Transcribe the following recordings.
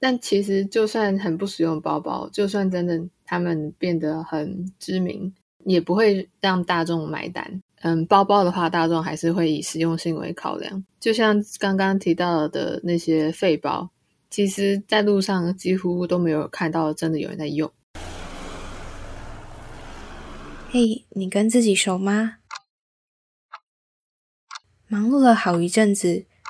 但其实就算很不实用包包，就算真的他们变得很知名，也不会让大众买单。嗯，包包的话，大众还是会以实用性为考量。就像刚刚提到的那些废包，其实在路上几乎都没有看到真的有人在用。嘿，你跟自己熟吗？忙碌了好一阵子，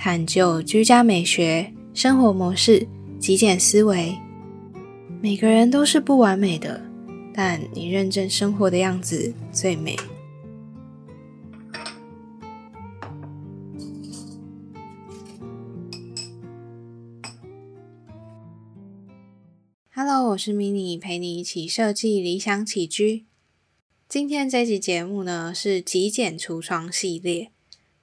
探究居家美学、生活模式、极简思维。每个人都是不完美的，但你认真生活的样子最美。Hello，我是 mini，陪你一起设计理想起居。今天这集节目呢是极简橱窗系列，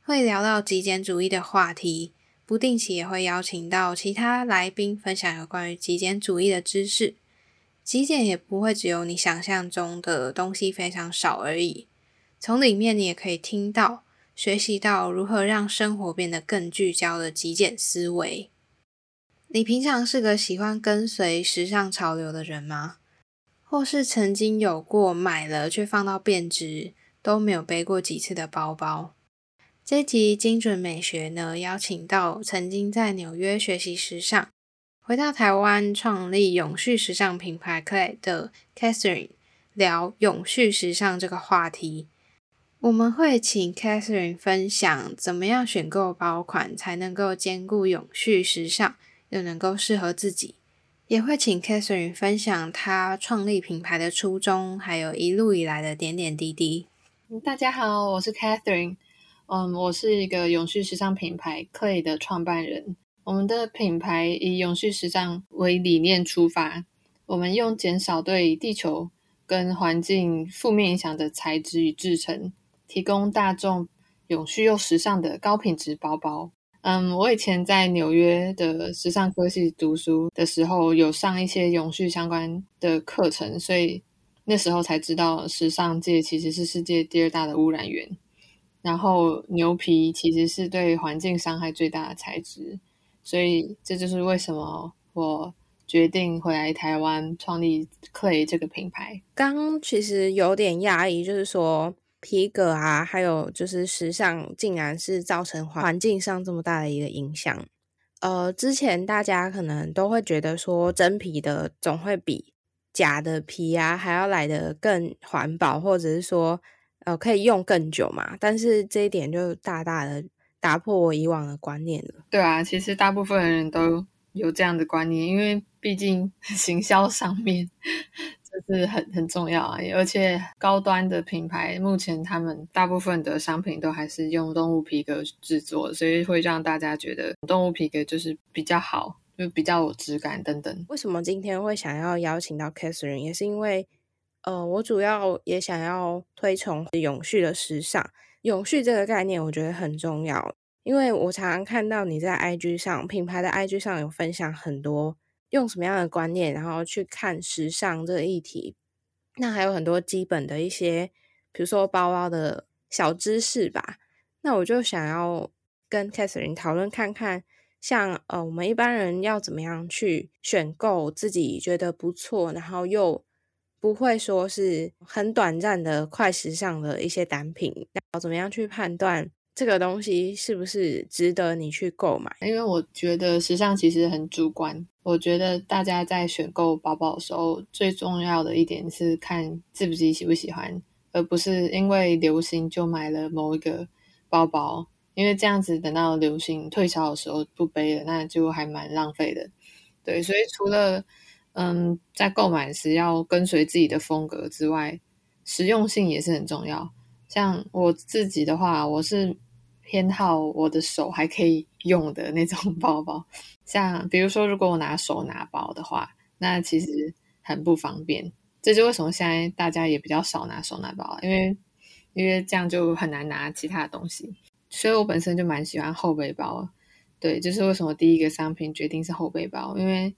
会聊到极简主义的话题，不定期也会邀请到其他来宾分享有关于极简主义的知识。极简也不会只有你想象中的东西非常少而已，从里面你也可以听到、学习到如何让生活变得更聚焦的极简思维。你平常是个喜欢跟随时尚潮流的人吗？或是曾经有过买了却放到变质都没有背过几次的包包？这集精准美学呢，邀请到曾经在纽约学习时尚，回到台湾创立永续时尚品牌 Clay 的 Catherine 聊永续时尚这个话题。我们会请 Catherine 分享怎么样选购包款才能够兼顾永续时尚。又能够适合自己，也会请 Catherine 分享她创立品牌的初衷，还有一路以来的点点滴滴。大家好，我是 Catherine，嗯，我是一个永续时尚品牌 Clay 的创办人。我们的品牌以永续时尚为理念出发，我们用减少对地球跟环境负面影响的材质与制成，提供大众永续又时尚的高品质包包。嗯，我以前在纽约的时尚科系读书的时候，有上一些永续相关的课程，所以那时候才知道时尚界其实是世界第二大的污染源。然后牛皮其实是对环境伤害最大的材质，所以这就是为什么我决定回来台湾创立 Clay 这个品牌。刚其实有点讶异，就是说。皮革啊，还有就是时尚，竟然是造成环境上这么大的一个影响。呃，之前大家可能都会觉得说，真皮的总会比假的皮啊还要来的更环保，或者是说，呃，可以用更久嘛。但是这一点就大大的打破我以往的观念了。对啊，其实大部分人都有这样的观念，因为毕竟 行销上面就。是很很重要啊，而且高端的品牌目前他们大部分的商品都还是用动物皮革制作，所以会让大家觉得动物皮革就是比较好，就比较有质感等等。为什么今天会想要邀请到 Catherine，也是因为呃，我主要也想要推崇永续的时尚。永续这个概念我觉得很重要，因为我常常看到你在 IG 上品牌的 IG 上有分享很多。用什么样的观念，然后去看时尚这个议题？那还有很多基本的一些，比如说包包的小知识吧。那我就想要跟 Catherine 讨论看看，像呃，我们一般人要怎么样去选购自己觉得不错，然后又不会说是很短暂的快时尚的一些单品，要怎么样去判断？这个东西是不是值得你去购买？因为我觉得时尚其实很主观。我觉得大家在选购包包的时候，最重要的一点是看自己喜不喜欢，而不是因为流行就买了某一个包包。因为这样子等到流行退潮的时候不背了，那就还蛮浪费的。对，所以除了嗯在购买时要跟随自己的风格之外，实用性也是很重要。像我自己的话，我是。偏好我的手还可以用的那种包包，像比如说，如果我拿手拿包的话，那其实很不方便。这就为什么现在大家也比较少拿手拿包，因为因为这样就很难拿其他的东西。所以我本身就蛮喜欢后背包，对，就是为什么第一个商品决定是后背包，因为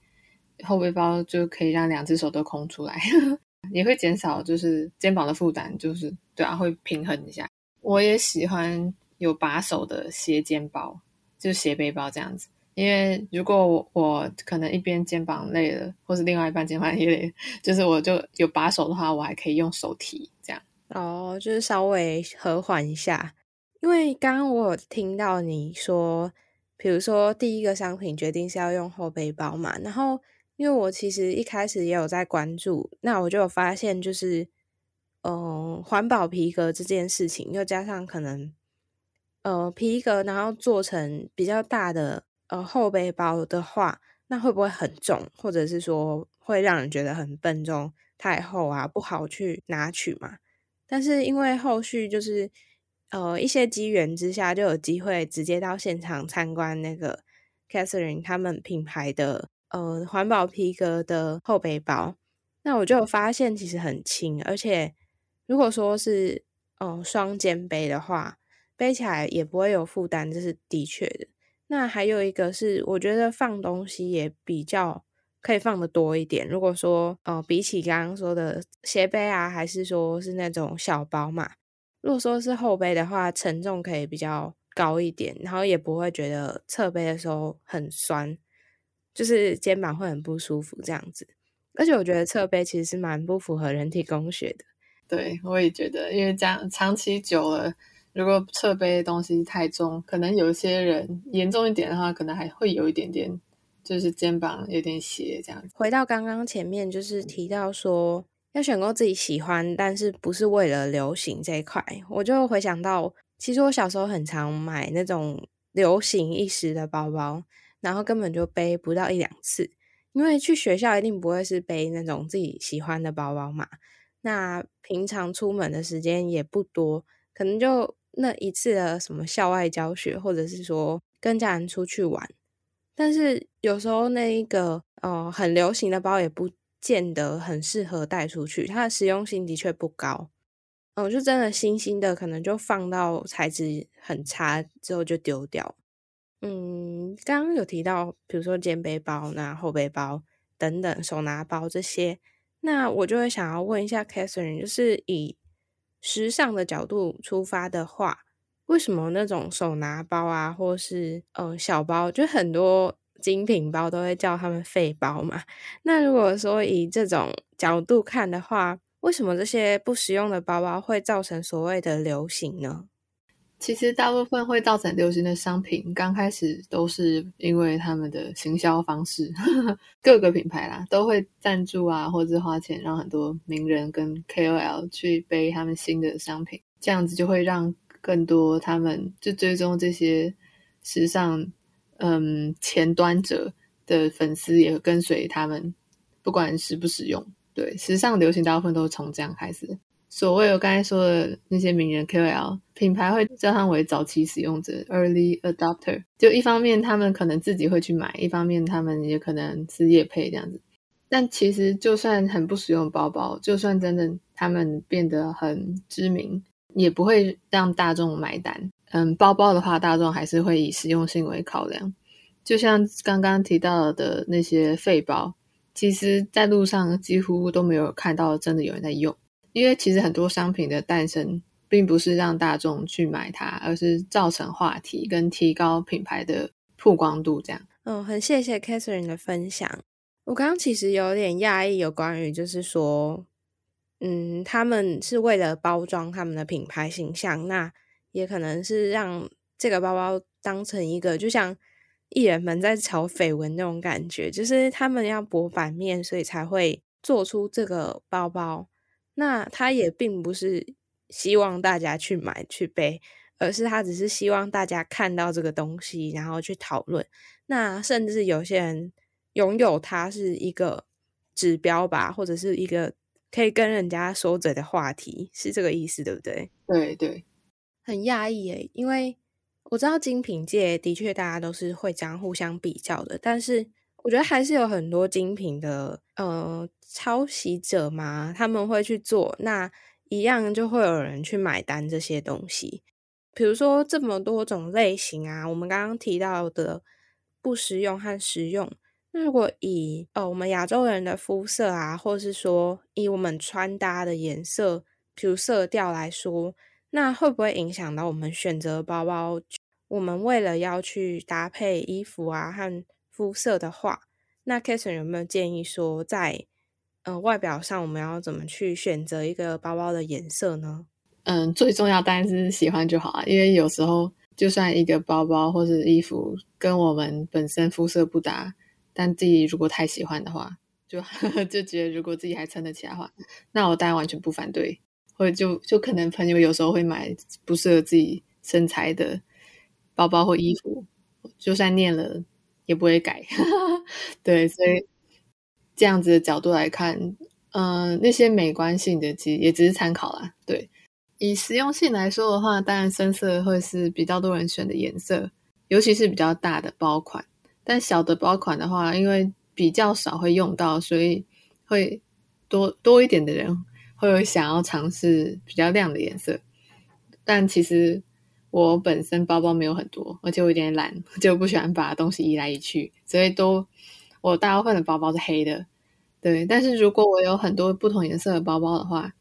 后背包就可以让两只手都空出来，也会减少就是肩膀的负担，就是对啊，会平衡一下。我也喜欢有把手的斜肩包，就是斜背包这样子。因为如果我可能一边肩膀累了，或是另外一半肩膀也累，就是我就有把手的话，我还可以用手提这样。哦，就是稍微和缓一下。因为刚刚我有听到你说，比如说第一个商品决定是要用后背包嘛，然后因为我其实一开始也有在关注，那我就有发现，就是嗯，环保皮革这件事情，又加上可能呃皮革，然后做成比较大的。呃，后背包的话，那会不会很重，或者是说会让人觉得很笨重、太厚啊，不好去拿取嘛？但是因为后续就是呃一些机缘之下，就有机会直接到现场参观那个 Catherine 他们品牌的呃环保皮革的后背包，那我就发现其实很轻，而且如果说是嗯双肩背的话，背起来也不会有负担，这是的确的。那还有一个是，我觉得放东西也比较可以放的多一点。如果说，呃，比起刚刚说的斜背啊，还是说是那种小包嘛，如果说是后背的话，承重可以比较高一点，然后也不会觉得侧背的时候很酸，就是肩膀会很不舒服这样子。而且我觉得侧背其实是蛮不符合人体工学的。对，我也觉得，因为这样长期久了。如果侧背东西太重，可能有些人严重一点的话，可能还会有一点点，就是肩膀有点斜这样。回到刚刚前面，就是提到说要选购自己喜欢，但是不是为了流行这一块，我就回想到，其实我小时候很常买那种流行一时的包包，然后根本就背不到一两次，因为去学校一定不会是背那种自己喜欢的包包嘛。那平常出门的时间也不多，可能就。那一次的什么校外教学，或者是说跟家人出去玩，但是有时候那一个呃很流行的包也不见得很适合带出去，它的实用性的确不高。嗯，就真的新新的可能就放到材质很差之后就丢掉。嗯，刚刚有提到，比如说肩背包、那后背包等等手拿包这些，那我就会想要问一下 Catherine，就是以。时尚的角度出发的话，为什么那种手拿包啊，或是嗯小包，就很多精品包都会叫他们废包嘛？那如果说以这种角度看的话，为什么这些不实用的包包会造成所谓的流行呢？其实大部分会造成流行的商品，刚开始都是因为他们的行销方式，各个品牌啦都会赞助啊，或者花钱让很多名人跟 KOL 去背他们新的商品，这样子就会让更多他们就追踪这些时尚嗯前端者的粉丝也跟随他们，不管实不实用，对时尚流行大部分都是从这样开始。所谓我刚才说的那些名人 KOL 品牌会叫他们为早期使用者 （early adopter）。就一方面他们可能自己会去买，一方面他们也可能是业配这样子。但其实就算很不实用包包，就算真的他们变得很知名，也不会让大众买单。嗯，包包的话，大众还是会以实用性为考量。就像刚刚提到的那些废包，其实在路上几乎都没有看到真的有人在用。因为其实很多商品的诞生，并不是让大众去买它，而是造成话题跟提高品牌的曝光度。这样，嗯，很谢谢 Catherine 的分享。我刚刚其实有点讶异，有关于就是说，嗯，他们是为了包装他们的品牌形象，那也可能是让这个包包当成一个，就像艺人们在炒绯闻那种感觉，就是他们要博版面，所以才会做出这个包包。那他也并不是希望大家去买去背，而是他只是希望大家看到这个东西，然后去讨论。那甚至有些人拥有它是一个指标吧，或者是一个可以跟人家说嘴的话题，是这个意思，对不对？对对，很讶异诶，因为我知道精品界的确大家都是会这样互相比较的，但是我觉得还是有很多精品的呃抄袭者嘛，他们会去做，那一样就会有人去买单这些东西。比如说这么多种类型啊，我们刚刚提到的不实用和实用。那如果以呃我们亚洲人的肤色啊，或是说以我们穿搭的颜色，比如色调来说，那会不会影响到我们选择包包？我们为了要去搭配衣服啊和肤色的话，那 k a s e n 有没有建议说，在呃外表上我们要怎么去选择一个包包的颜色呢？嗯，最重要当然是喜欢就好啊，因为有时候就算一个包包或者衣服跟我们本身肤色不搭，但自己如果太喜欢的话，就 就觉得如果自己还撑得起来的话，那我当然完全不反对。或者就就可能朋友有时候会买不适合自己身材的包包或衣服，就算念了也不会改。对，所以这样子的角度来看，嗯，那些美观性的其实也只是参考啦。对。以实用性来说的话，当然深色会是比较多人选的颜色，尤其是比较大的包款。但小的包款的话，因为比较少会用到，所以会多多一点的人会想要尝试比较亮的颜色。但其实我本身包包没有很多，而且我有点懒，就不喜欢把东西移来移去，所以都我大部分的包包是黑的。对，但是如果我有很多不同颜色的包包的话，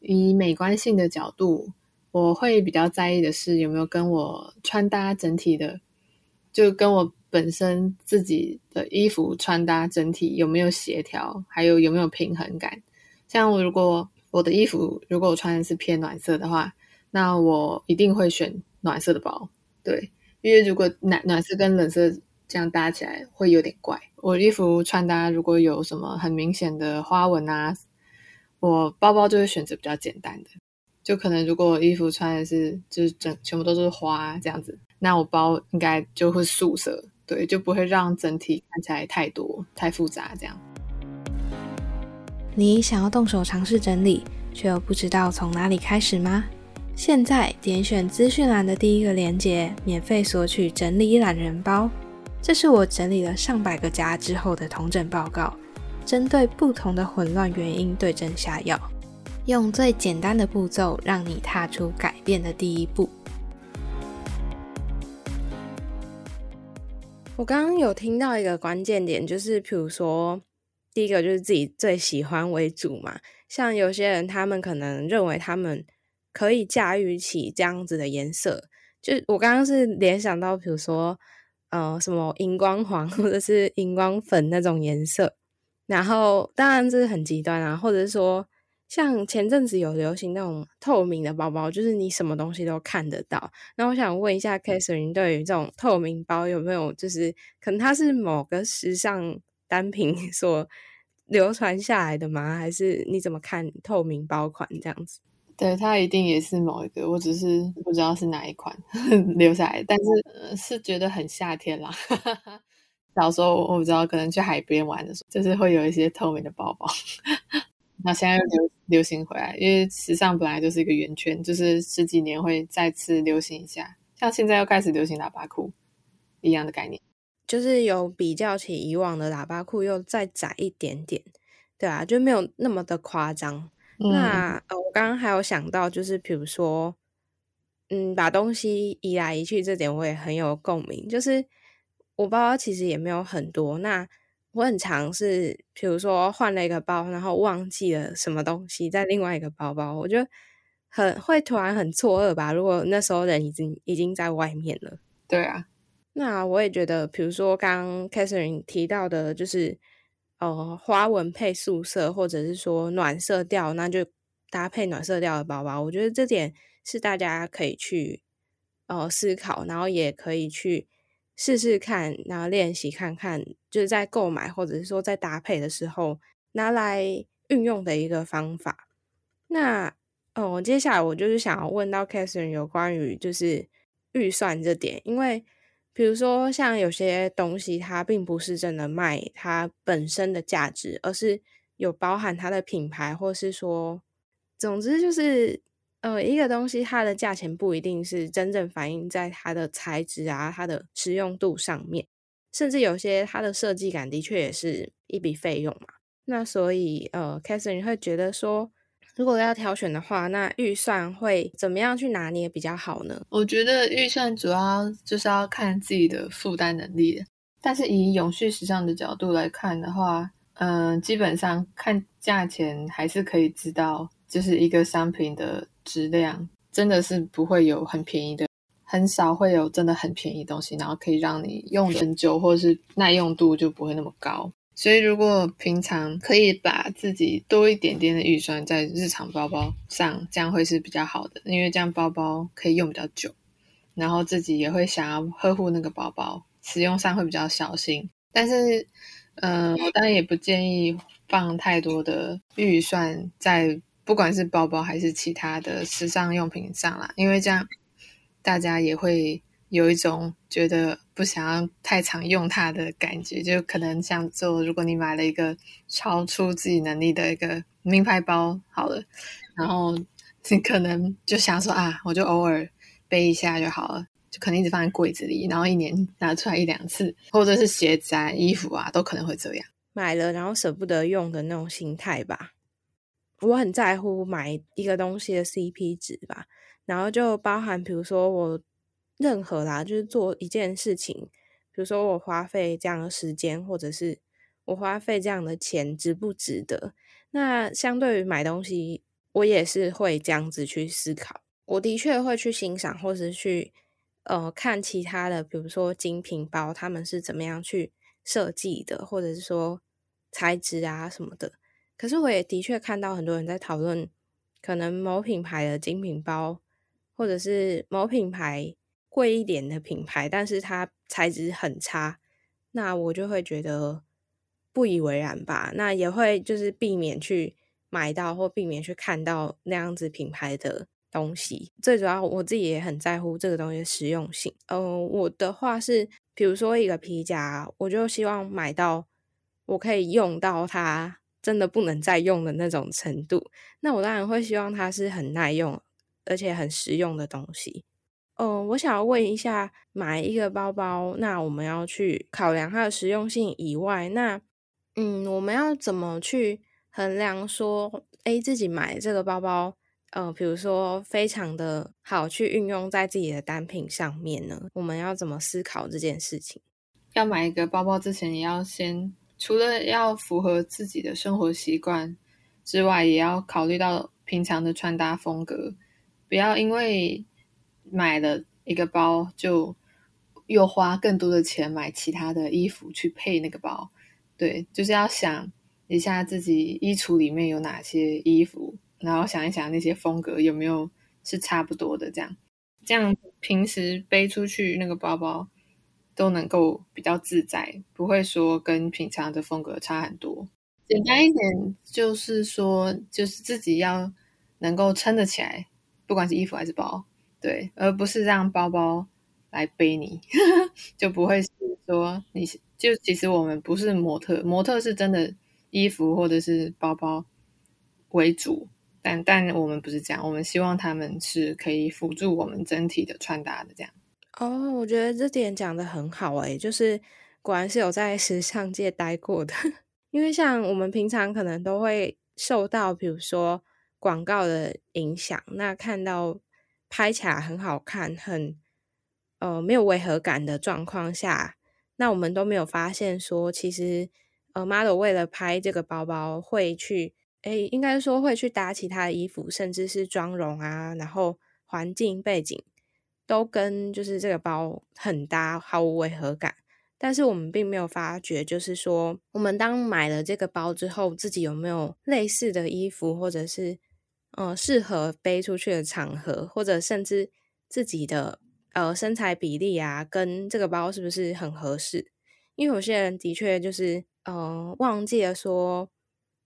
以美观性的角度，我会比较在意的是有没有跟我穿搭整体的，就跟我本身自己的衣服穿搭整体有没有协调，还有有没有平衡感。像我如果我的衣服如果我穿的是偏暖色的话，那我一定会选暖色的包。对，因为如果暖暖色跟冷色这样搭起来会有点怪。我衣服穿搭如果有什么很明显的花纹啊。我包包就会选择比较简单的，就可能如果衣服穿的是就是整全部都是花这样子，那我包应该就会素色，对，就不会让整体看起来太多太复杂这样。你想要动手尝试整理，却又不知道从哪里开始吗？现在点选资讯栏的第一个链接，免费索取整理懒人包，这是我整理了上百个家之后的同整报告。针对不同的混乱原因对症下药，用最简单的步骤让你踏出改变的第一步。我刚刚有听到一个关键点，就是比如说，第一个就是自己最喜欢为主嘛。像有些人，他们可能认为他们可以驾驭起这样子的颜色，就我刚刚是联想到，比如说，呃，什么荧光黄或者是荧光粉那种颜色。然后，当然这是很极端啊，或者是说，像前阵子有流行那种透明的包包，就是你什么东西都看得到。那我想问一下 k a t h e r i n e 对于这种透明包有没有，就是可能它是某个时尚单品所流传下来的吗？还是你怎么看透明包款这样子？对，它一定也是某一个，我只是不知道是哪一款 留下来，但是是觉得很夏天啦。小时候我不知道，可能去海边玩的时候，就是会有一些透明的包包。那现在又流流行回来，因为时尚本来就是一个圆圈，就是十几年会再次流行一下。像现在又开始流行喇叭裤一样的概念，就是有比较起以往的喇叭裤又再窄一点点，对啊，就没有那么的夸张。那呃，我刚刚还有想到，就是比如说，嗯，把东西移来移去，这点我也很有共鸣，就是。我包包其实也没有很多，那我很常是，比如说换了一个包，然后忘记了什么东西在另外一个包包，我就很会突然很错愕吧。如果那时候人已经已经在外面了，对啊，那我也觉得，比如说刚 Catherine 提到的，就是呃花纹配素色，或者是说暖色调，那就搭配暖色调的包包，我觉得这点是大家可以去呃思考，然后也可以去。试试看，然后练习看看，就是在购买或者是说在搭配的时候拿来运用的一个方法。那哦，接下来我就是想要问到 Catherine 有关于就是预算这点，因为比如说像有些东西它并不是真的卖它本身的价值，而是有包含它的品牌，或是说，总之就是。呃，一个东西它的价钱不一定是真正反映在它的材质啊、它的实用度上面。甚至有些它的设计感的确也是一笔费用嘛。那所以呃 c a t h e r i n e 会觉得说，如果要挑选的话，那预算会怎么样去拿捏比较好呢？我觉得预算主要就是要看自己的负担能力，但是以永续时尚的角度来看的话，嗯，基本上看价钱还是可以知道，就是一个商品的质量真的是不会有很便宜的。很少会有真的很便宜东西，然后可以让你用很久，或是耐用度就不会那么高。所以如果平常可以把自己多一点点的预算在日常包包上，这样会是比较好的，因为这样包包可以用比较久，然后自己也会想要呵护那个包包，使用上会比较小心。但是，嗯，我当然也不建议放太多的预算在不管是包包还是其他的时尚用品上啦，因为这样。大家也会有一种觉得不想要太常用它的感觉，就可能像做，如果你买了一个超出自己能力的一个名牌包，好了，然后你可能就想说啊，我就偶尔背一下就好了，就可能一直放在柜子里，然后一年拿出来一两次，或者是鞋子啊、衣服啊，都可能会这样买了然后舍不得用的那种心态吧。我很在乎买一个东西的 CP 值吧。然后就包含，比如说我任何啦，就是做一件事情，比如说我花费这样的时间，或者是我花费这样的钱，值不值得？那相对于买东西，我也是会这样子去思考。我的确会去欣赏，或是去呃看其他的，比如说精品包，他们是怎么样去设计的，或者是说材质啊什么的。可是我也的确看到很多人在讨论，可能某品牌的精品包。或者是某品牌贵一点的品牌，但是它材质很差，那我就会觉得不以为然吧。那也会就是避免去买到或避免去看到那样子品牌的东西。最主要我自己也很在乎这个东西的实用性。嗯，我的话是，比如说一个皮夹，我就希望买到我可以用到它真的不能再用的那种程度。那我当然会希望它是很耐用。而且很实用的东西。嗯，我想要问一下，买一个包包，那我们要去考量它的实用性以外，那嗯，我们要怎么去衡量说，哎，自己买这个包包，呃，比如说非常的好去运用在自己的单品上面呢？我们要怎么思考这件事情？要买一个包包之前，也要先除了要符合自己的生活习惯之外，也要考虑到平常的穿搭风格。不要因为买了一个包，就又花更多的钱买其他的衣服去配那个包。对，就是要想一下自己衣橱里面有哪些衣服，然后想一想那些风格有没有是差不多的，这样这样平时背出去那个包包都能够比较自在，不会说跟平常的风格差很多。简单一点就是说，就是自己要能够撑得起来。不管是衣服还是包，对，而不是让包包来背你，就不会是说你就其实我们不是模特，模特是真的衣服或者是包包为主，但但我们不是这样，我们希望他们是可以辅助我们整体的穿搭的这样。哦，我觉得这点讲的很好诶，就是果然是有在时尚界待过的，因为像我们平常可能都会受到，比如说。广告的影响，那看到拍起来很好看、很呃没有违和感的状况下，那我们都没有发现说，其实呃 model 为了拍这个包包会去，诶，应该说会去搭其他的衣服，甚至是妆容啊，然后环境背景都跟就是这个包很搭，毫无违和感。但是我们并没有发觉，就是说我们当买了这个包之后，自己有没有类似的衣服，或者是。嗯，适合背出去的场合，或者甚至自己的呃身材比例啊，跟这个包是不是很合适？因为有些人的确就是嗯忘记了说，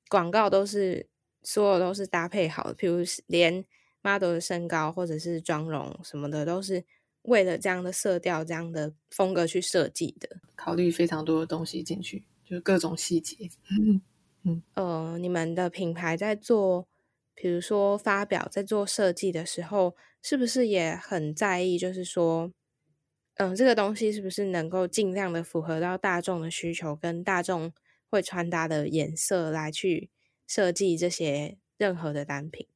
广告都是所有都是搭配好的，譬如连 model 的身高或者是妆容什么的，都是为了这样的色调、这样的风格去设计的，考虑非常多的东西进去，就是各种细节。嗯，呃，你们的品牌在做。比如说发表在做设计的时候，是不是也很在意？就是说，嗯，这个东西是不是能够尽量的符合到大众的需求，跟大众会穿搭的颜色来去设计这些任何的单品？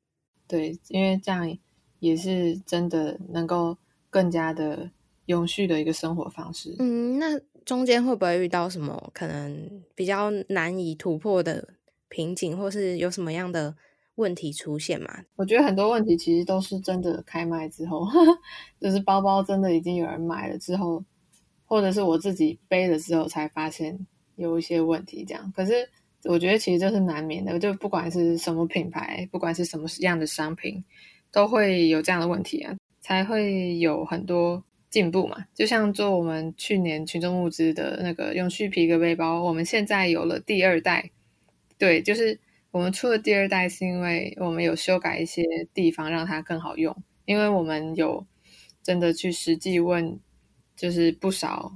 对，因为这样也是真的能够更加的永续的一个生活方式。嗯，那中间会不会遇到什么可能比较难以突破的瓶颈，或是有什么样的问题出现吗？我觉得很多问题其实都是真的开卖之后，就是包包真的已经有人买了之后，或者是我自己背了之后才发现有一些问题。这样，可是我觉得其实这是难免的，就不管是什么品牌，不管是什么样的商品，都会有这样的问题啊，才会有很多。进步嘛，就像做我们去年群众募资的那个永续皮革背包，我们现在有了第二代。对，就是我们出了第二代，是因为我们有修改一些地方，让它更好用。因为我们有真的去实际问，就是不少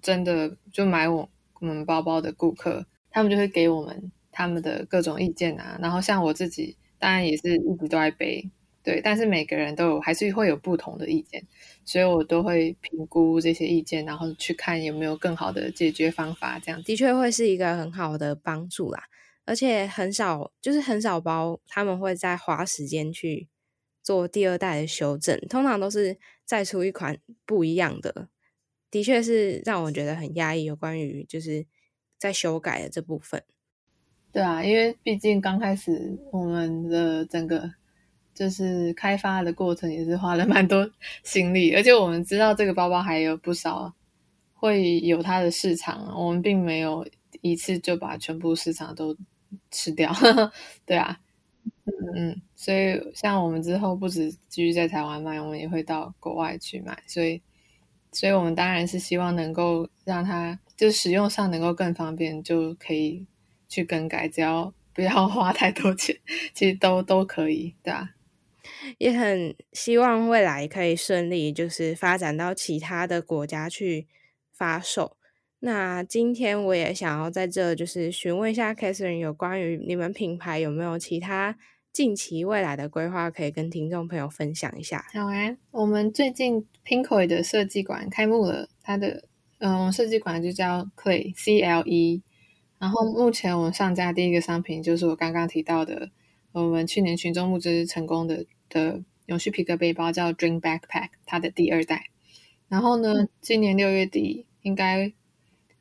真的就买我我们包包的顾客，他们就会给我们他们的各种意见啊。然后像我自己，当然也是一直都在背。对，但是每个人都有还是会有不同的意见，所以我都会评估这些意见，然后去看有没有更好的解决方法。这样的确会是一个很好的帮助啦，而且很少就是很少包他们会再花时间去做第二代的修正，通常都是再出一款不一样的。的确是让我觉得很压抑，有关于就是在修改的这部分。对啊，因为毕竟刚开始我们的整个。就是开发的过程也是花了蛮多心力，而且我们知道这个包包还有不少会有它的市场，我们并没有一次就把全部市场都吃掉，对啊，嗯嗯，所以像我们之后不止继续在台湾卖，我们也会到国外去卖，所以，所以我们当然是希望能够让它就使用上能够更方便，就可以去更改，只要不要花太多钱，其实都都可以，对啊。也很希望未来可以顺利，就是发展到其他的国家去发售。那今天我也想要在这就是询问一下 Catherine 有关于你们品牌有没有其他近期未来的规划，可以跟听众朋友分享一下。好啊，我们最近 Pinkoi 的设计馆开幕了，它的嗯设计馆就叫 Clay C L E。然后目前我们上架第一个商品就是我刚刚提到的，我们去年群众募资成功的。的永续皮革背包叫 Dream Backpack，它的第二代。然后呢，今年六月底应该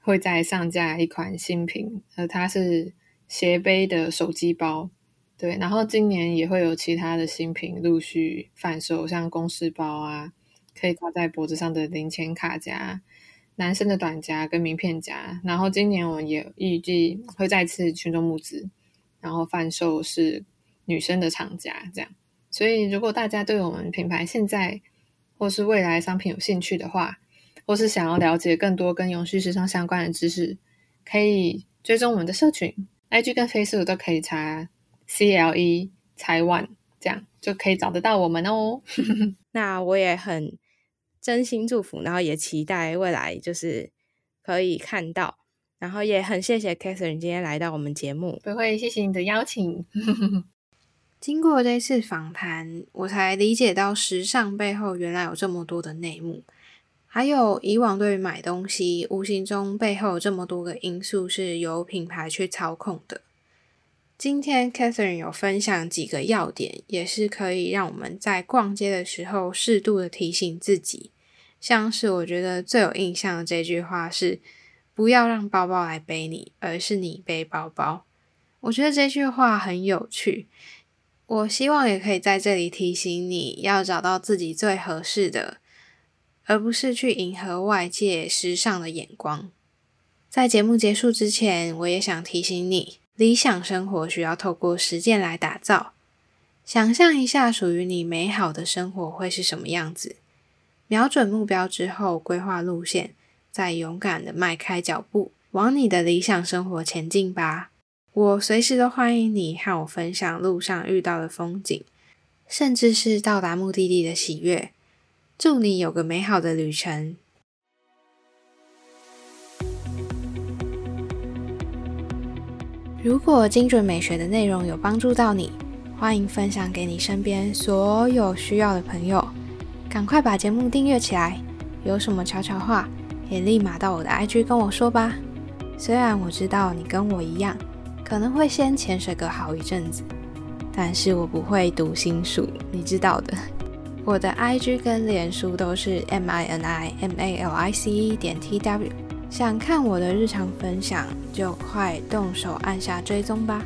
会再上架一款新品，呃，它是斜背的手机包。对，然后今年也会有其他的新品陆续贩售，像公事包啊，可以挂在脖子上的零钱卡夹，男生的短夹跟名片夹。然后今年我们也预计会再次群众募资，然后贩售是女生的长夹，这样。所以，如果大家对我们品牌现在或是未来商品有兴趣的话，或是想要了解更多跟永续时尚相关的知识，可以追踪我们的社群，IG 跟 Facebook 都可以查 CLE 台湾，这样就可以找得到我们哦。那我也很真心祝福，然后也期待未来就是可以看到，然后也很谢谢 Catherine 今天来到我们节目，不会，谢谢你的邀请。经过这次访谈，我才理解到时尚背后原来有这么多的内幕，还有以往对于买东西，无形中背后有这么多个因素是由品牌去操控的。今天 Catherine 有分享几个要点，也是可以让我们在逛街的时候适度的提醒自己。像是我觉得最有印象的这句话是：不要让包包来背你，而是你背包包。我觉得这句话很有趣。我希望也可以在这里提醒你，要找到自己最合适的，而不是去迎合外界时尚的眼光。在节目结束之前，我也想提醒你，理想生活需要透过实践来打造。想象一下，属于你美好的生活会是什么样子？瞄准目标之后，规划路线，再勇敢的迈开脚步，往你的理想生活前进吧。我随时都欢迎你和我分享路上遇到的风景，甚至是到达目的地的喜悦。祝你有个美好的旅程。如果精准美学的内容有帮助到你，欢迎分享给你身边所有需要的朋友。赶快把节目订阅起来。有什么悄悄话，也立马到我的 IG 跟我说吧。虽然我知道你跟我一样，可能会先潜水个好一阵子，但是我不会读心术，你知道的。我的 IG 跟脸书都是 M I N I M A L I C E 点 T W，想看我的日常分享，就快动手按下追踪吧。